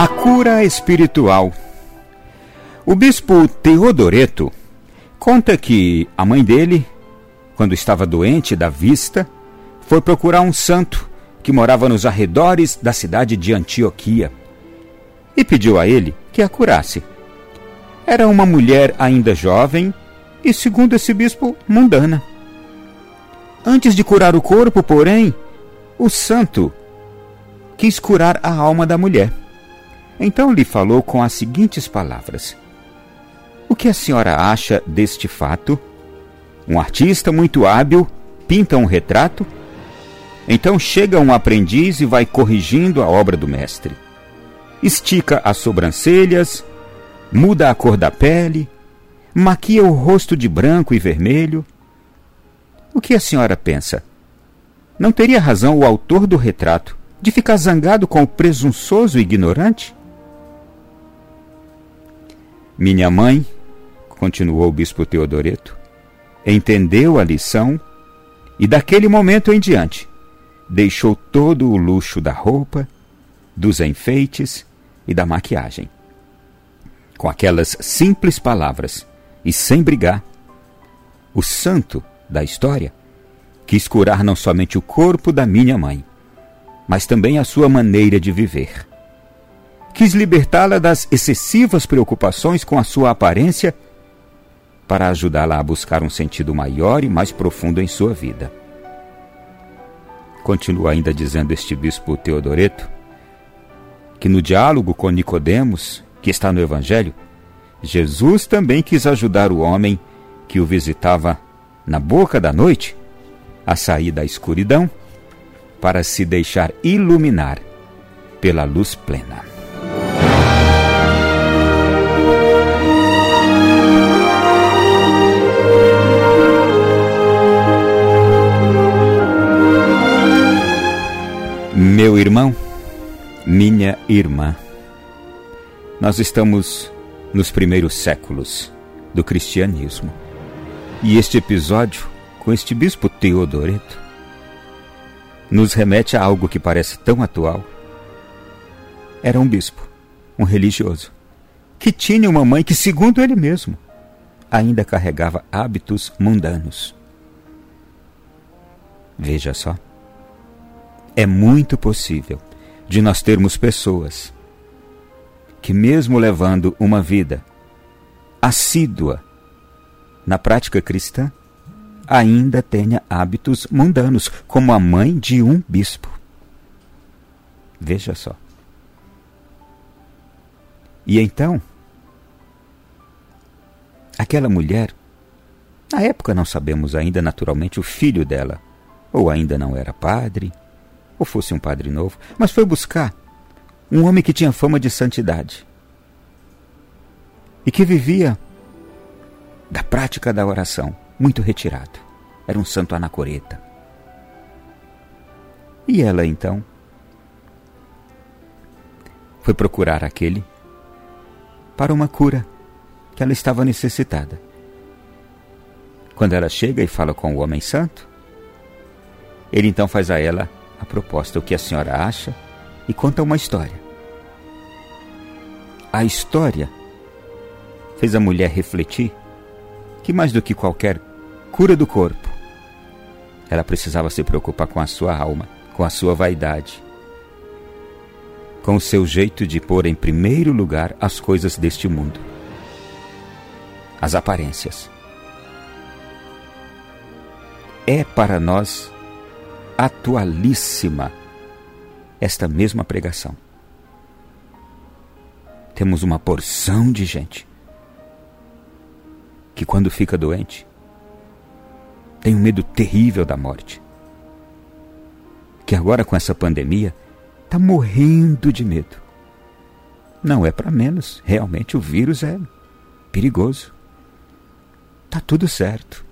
A cura espiritual. O bispo Teodoreto conta que a mãe dele, quando estava doente da vista, foi procurar um santo que morava nos arredores da cidade de Antioquia e pediu a ele que a curasse. Era uma mulher ainda jovem e, segundo esse bispo, mundana. Antes de curar o corpo, porém, o santo quis curar a alma da mulher. Então lhe falou com as seguintes palavras: O que a senhora acha deste fato? Um artista muito hábil pinta um retrato. Então chega um aprendiz e vai corrigindo a obra do mestre. Estica as sobrancelhas, muda a cor da pele, maquia o rosto de branco e vermelho. O que a senhora pensa? Não teria razão o autor do retrato de ficar zangado com o presunçoso ignorante? Minha mãe, continuou o bispo Teodoreto, entendeu a lição e daquele momento em diante deixou todo o luxo da roupa, dos enfeites e da maquiagem. Com aquelas simples palavras e sem brigar, o santo da história quis curar não somente o corpo da minha mãe, mas também a sua maneira de viver quis libertá-la das excessivas preocupações com a sua aparência para ajudá-la a buscar um sentido maior e mais profundo em sua vida. Continua ainda dizendo este bispo Teodoreto que no diálogo com Nicodemos, que está no evangelho, Jesus também quis ajudar o homem que o visitava na boca da noite a sair da escuridão para se deixar iluminar pela luz plena. Irmão, minha irmã, nós estamos nos primeiros séculos do cristianismo. E este episódio, com este bispo Teodoreto, nos remete a algo que parece tão atual. Era um bispo, um religioso, que tinha uma mãe que, segundo ele mesmo, ainda carregava hábitos mundanos. Veja só é muito possível de nós termos pessoas que, mesmo levando uma vida assídua na prática cristã, ainda tenha hábitos mundanos, como a mãe de um bispo. Veja só. E então, aquela mulher, na época não sabemos ainda naturalmente o filho dela, ou ainda não era padre, ou fosse um padre novo, mas foi buscar um homem que tinha fama de santidade e que vivia da prática da oração, muito retirado. Era um santo anacoreta. E ela então foi procurar aquele para uma cura que ela estava necessitada. Quando ela chega e fala com o homem santo, ele então faz a ela a proposta, o que a senhora acha, e conta uma história. A história fez a mulher refletir que, mais do que qualquer cura do corpo, ela precisava se preocupar com a sua alma, com a sua vaidade, com o seu jeito de pôr em primeiro lugar as coisas deste mundo, as aparências. É para nós atualíssima esta mesma pregação. Temos uma porção de gente que, quando fica doente, tem um medo terrível da morte. Que agora, com essa pandemia, está morrendo de medo. Não é para menos, realmente o vírus é perigoso. Tá tudo certo.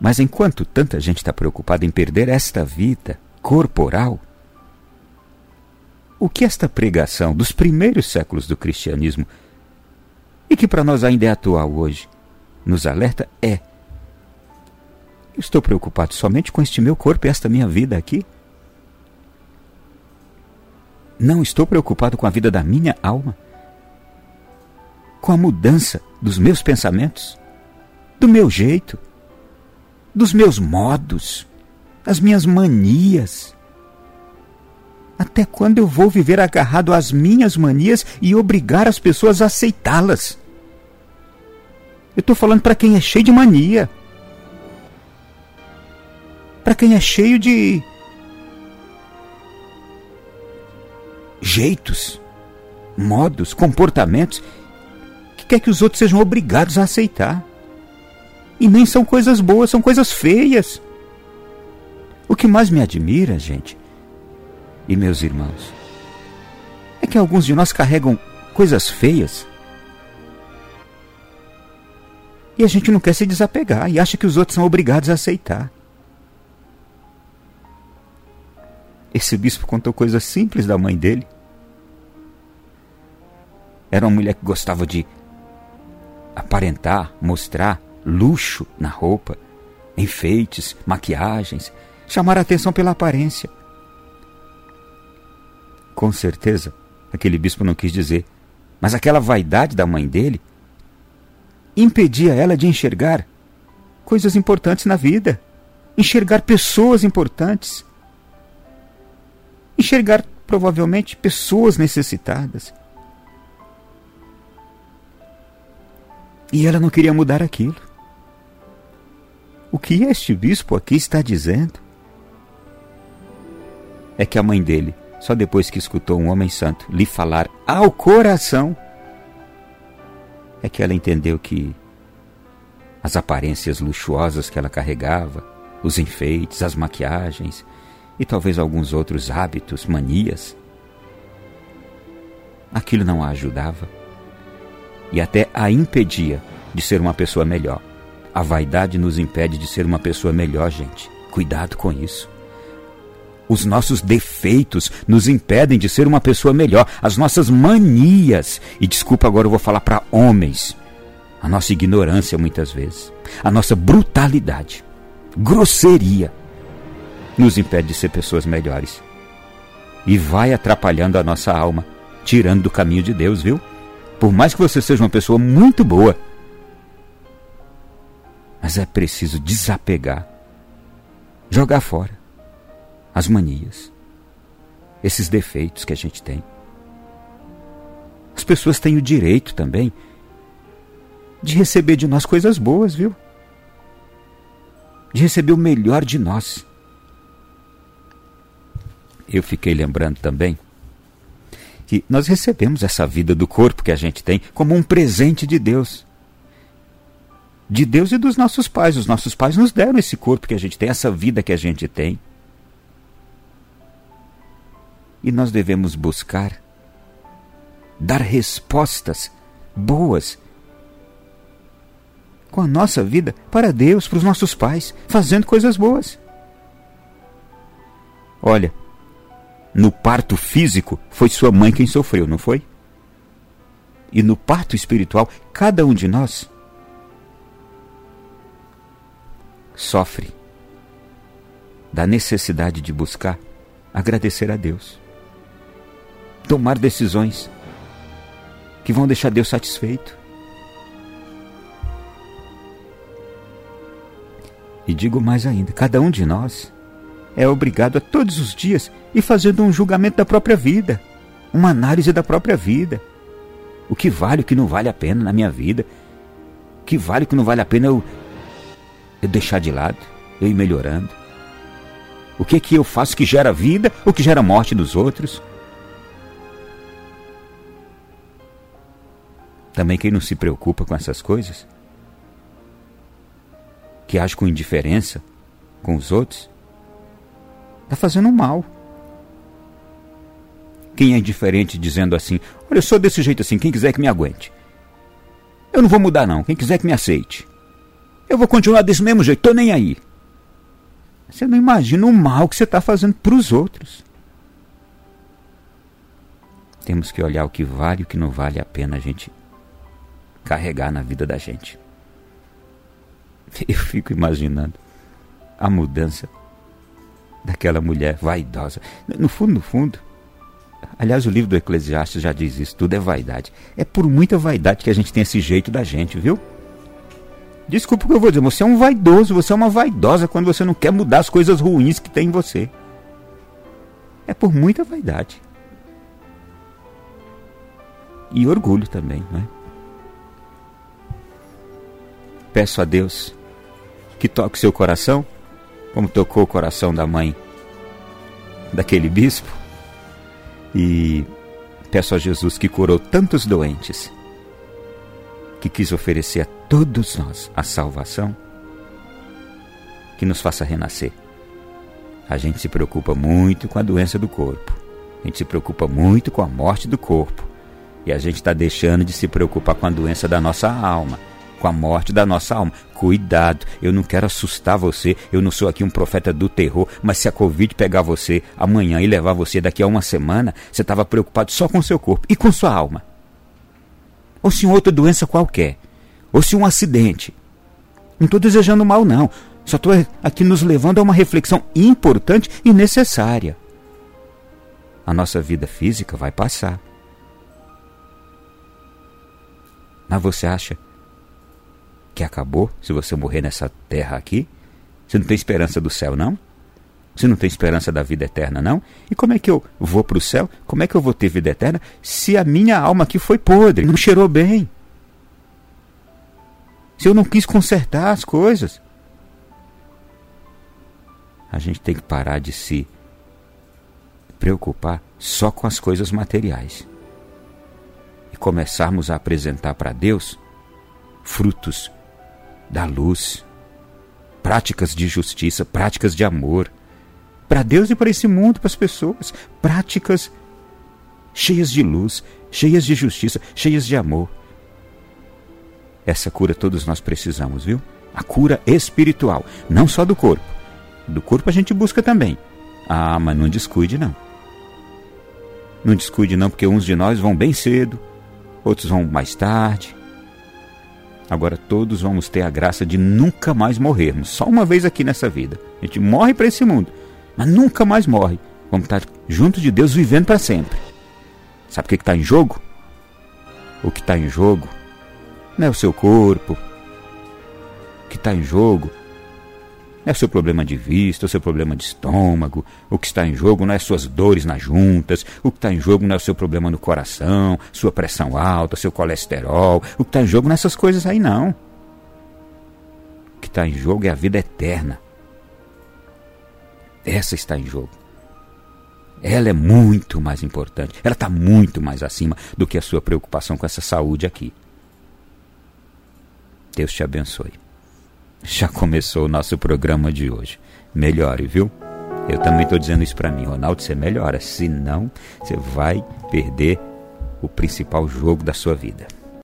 Mas enquanto tanta gente está preocupada em perder esta vida corporal, o que esta pregação dos primeiros séculos do cristianismo, e que para nós ainda é atual hoje, nos alerta é: eu estou preocupado somente com este meu corpo e esta minha vida aqui? Não estou preocupado com a vida da minha alma? Com a mudança dos meus pensamentos? Do meu jeito? Dos meus modos? Das minhas manias? Até quando eu vou viver agarrado às minhas manias e obrigar as pessoas a aceitá-las? Eu estou falando para quem é cheio de mania. Para quem é cheio de jeitos, modos, comportamentos que quer que os outros sejam obrigados a aceitar. E nem são coisas boas, são coisas feias. O que mais me admira, gente, e meus irmãos, é que alguns de nós carregam coisas feias e a gente não quer se desapegar e acha que os outros são obrigados a aceitar. Esse bispo contou coisas simples da mãe dele. Era uma mulher que gostava de aparentar, mostrar luxo na roupa, enfeites, maquiagens, chamar a atenção pela aparência. Com certeza, aquele bispo não quis dizer, mas aquela vaidade da mãe dele impedia ela de enxergar coisas importantes na vida, enxergar pessoas importantes, enxergar provavelmente pessoas necessitadas. E ela não queria mudar aquilo. O que este bispo aqui está dizendo é que a mãe dele só depois que escutou um homem santo lhe falar ao coração, é que ela entendeu que as aparências luxuosas que ela carregava, os enfeites, as maquiagens e talvez alguns outros hábitos, manias, aquilo não a ajudava e até a impedia de ser uma pessoa melhor. A vaidade nos impede de ser uma pessoa melhor, gente. Cuidado com isso. Os nossos defeitos nos impedem de ser uma pessoa melhor. As nossas manias. E desculpa, agora eu vou falar para homens. A nossa ignorância, muitas vezes. A nossa brutalidade. Grosseria. Nos impede de ser pessoas melhores. E vai atrapalhando a nossa alma. Tirando do caminho de Deus, viu? Por mais que você seja uma pessoa muito boa. Mas é preciso desapegar. Jogar fora as manias, esses defeitos que a gente tem. As pessoas têm o direito também de receber de nós coisas boas, viu? De receber o melhor de nós. Eu fiquei lembrando também que nós recebemos essa vida do corpo que a gente tem como um presente de Deus. De Deus e dos nossos pais. Os nossos pais nos deram esse corpo que a gente tem, essa vida que a gente tem. E nós devemos buscar dar respostas boas com a nossa vida para Deus, para os nossos pais, fazendo coisas boas. Olha, no parto físico foi sua mãe quem sofreu, não foi? E no parto espiritual, cada um de nós sofre da necessidade de buscar agradecer a Deus tomar decisões que vão deixar Deus satisfeito. E digo mais ainda: cada um de nós é obrigado a todos os dias ir fazendo um julgamento da própria vida, uma análise da própria vida. O que vale, o que não vale a pena na minha vida. O que vale, o que não vale a pena eu, eu deixar de lado, eu ir melhorando. O que é que eu faço que gera vida ou que gera morte dos outros? Também quem não se preocupa com essas coisas, que age com indiferença com os outros, está fazendo mal. Quem é indiferente dizendo assim: Olha, eu sou desse jeito assim, quem quiser que me aguente. Eu não vou mudar, não, quem quiser que me aceite. Eu vou continuar desse mesmo jeito, tô nem aí. Você não imagina o mal que você está fazendo para os outros. Temos que olhar o que vale e o que não vale a pena a gente carregar na vida da gente. Eu fico imaginando a mudança daquela mulher vaidosa. No fundo, no fundo, Aliás, o livro do Eclesiastes já diz isso, tudo é vaidade. É por muita vaidade que a gente tem esse jeito da gente, viu? Desculpa o que eu vou dizer, você é um vaidoso, você é uma vaidosa quando você não quer mudar as coisas ruins que tem em você. É por muita vaidade. E orgulho também, não é? Peço a Deus que toque seu coração, como tocou o coração da mãe daquele bispo, e peço a Jesus que curou tantos doentes, que quis oferecer a todos nós a salvação, que nos faça renascer. A gente se preocupa muito com a doença do corpo, a gente se preocupa muito com a morte do corpo, e a gente está deixando de se preocupar com a doença da nossa alma com a morte da nossa alma. Cuidado, eu não quero assustar você, eu não sou aqui um profeta do terror, mas se a Covid pegar você amanhã e levar você daqui a uma semana, você estava preocupado só com seu corpo e com sua alma. Ou se outra doença qualquer, ou se um acidente. Não estou desejando mal, não. Só estou aqui nos levando a uma reflexão importante e necessária. A nossa vida física vai passar. Mas você acha que acabou se você morrer nessa terra aqui? Você não tem esperança do céu, não? Você não tem esperança da vida eterna, não? E como é que eu vou para o céu? Como é que eu vou ter vida eterna se a minha alma aqui foi podre, não cheirou bem? Se eu não quis consertar as coisas? A gente tem que parar de se preocupar só com as coisas materiais e começarmos a apresentar para Deus frutos da luz, práticas de justiça, práticas de amor, para Deus e para esse mundo, para as pessoas, práticas cheias de luz, cheias de justiça, cheias de amor. Essa cura todos nós precisamos, viu? A cura espiritual, não só do corpo. Do corpo a gente busca também. Ah, mas não descuide não. Não descuide não, porque uns de nós vão bem cedo, outros vão mais tarde, Agora todos vamos ter a graça de nunca mais morrermos, só uma vez aqui nessa vida. A gente morre para esse mundo, mas nunca mais morre. Vamos estar junto de Deus vivendo para sempre. Sabe o que está em jogo? O que está em jogo não é o seu corpo. O que está em jogo não é o seu problema de vista, o seu problema de estômago. O que está em jogo não é suas dores nas juntas. O que está em jogo não é o seu problema no coração, sua pressão alta, seu colesterol. O que está em jogo não é essas coisas aí, não. O que está em jogo é a vida eterna. Essa está em jogo. Ela é muito mais importante. Ela está muito mais acima do que a sua preocupação com essa saúde aqui. Deus te abençoe. Já começou o nosso programa de hoje. Melhore, viu? Eu também estou dizendo isso para mim, Ronaldo, você melhora, senão você vai perder o principal jogo da sua vida.